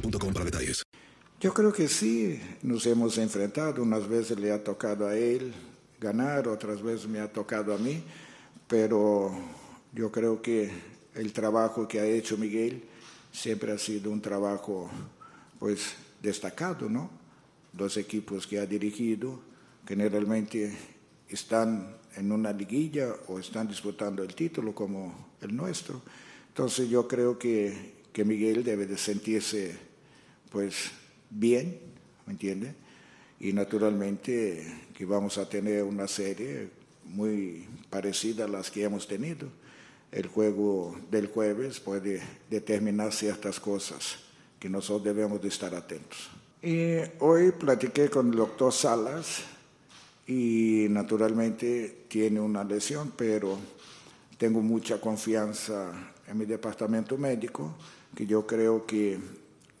para detalles. Yo creo que sí, nos hemos enfrentado, unas veces le ha tocado a él ganar, otras veces me ha tocado a mí, pero yo creo que el trabajo que ha hecho Miguel siempre ha sido un trabajo pues destacado, ¿no? Los equipos que ha dirigido generalmente están en una liguilla o están disputando el título como el nuestro. Entonces yo creo que, que Miguel debe de sentirse pues bien, ¿me entiende? Y naturalmente que vamos a tener una serie muy parecida a las que hemos tenido. El juego del jueves puede determinar ciertas cosas que nosotros debemos de estar atentos. Y hoy platiqué con el doctor Salas y naturalmente tiene una lesión, pero tengo mucha confianza en mi departamento médico, que yo creo que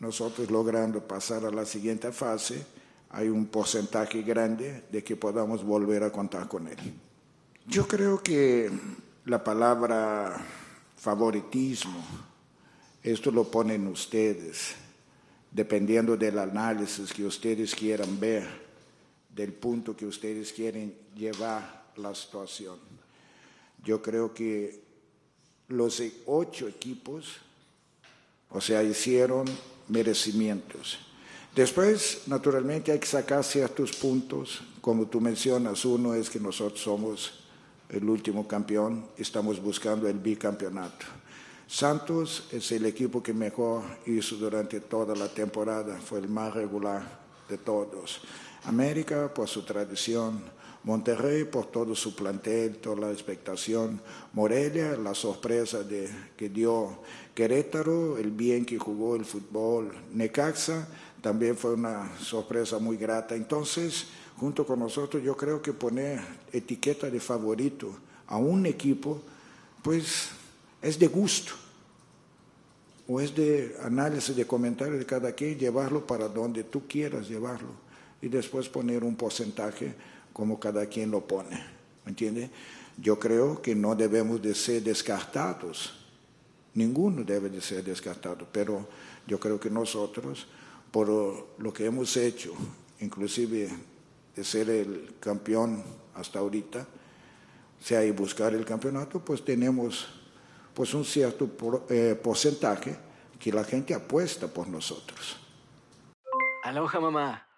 nosotros logrando pasar a la siguiente fase, hay un porcentaje grande de que podamos volver a contar con él. Yo creo que la palabra favoritismo, esto lo ponen ustedes, dependiendo del análisis que ustedes quieran ver, del punto que ustedes quieren llevar la situación. Yo creo que los ocho equipos, o sea, hicieron merecimientos. Después, naturalmente, hay que sacar ciertos puntos, como tú mencionas, uno es que nosotros somos el último campeón, estamos buscando el bicampeonato. Santos es el equipo que mejor hizo durante toda la temporada, fue el más regular de todos. América por su tradición, Monterrey por todo su plantel, toda la expectación, Morelia, la sorpresa de, que dio Querétaro, el bien que jugó el fútbol, Necaxa, también fue una sorpresa muy grata. Entonces, junto con nosotros, yo creo que poner etiqueta de favorito a un equipo, pues es de gusto, o es de análisis, de comentario de cada quien, llevarlo para donde tú quieras llevarlo y después poner un porcentaje como cada quien lo pone. ¿Me entiende? Yo creo que no debemos de ser descartados. Ninguno debe de ser descartado, pero yo creo que nosotros, por lo que hemos hecho, inclusive de ser el campeón hasta ahorita, sea, y buscar el campeonato, pues tenemos pues un cierto por, eh, porcentaje que la gente apuesta por nosotros. Aloha mamá,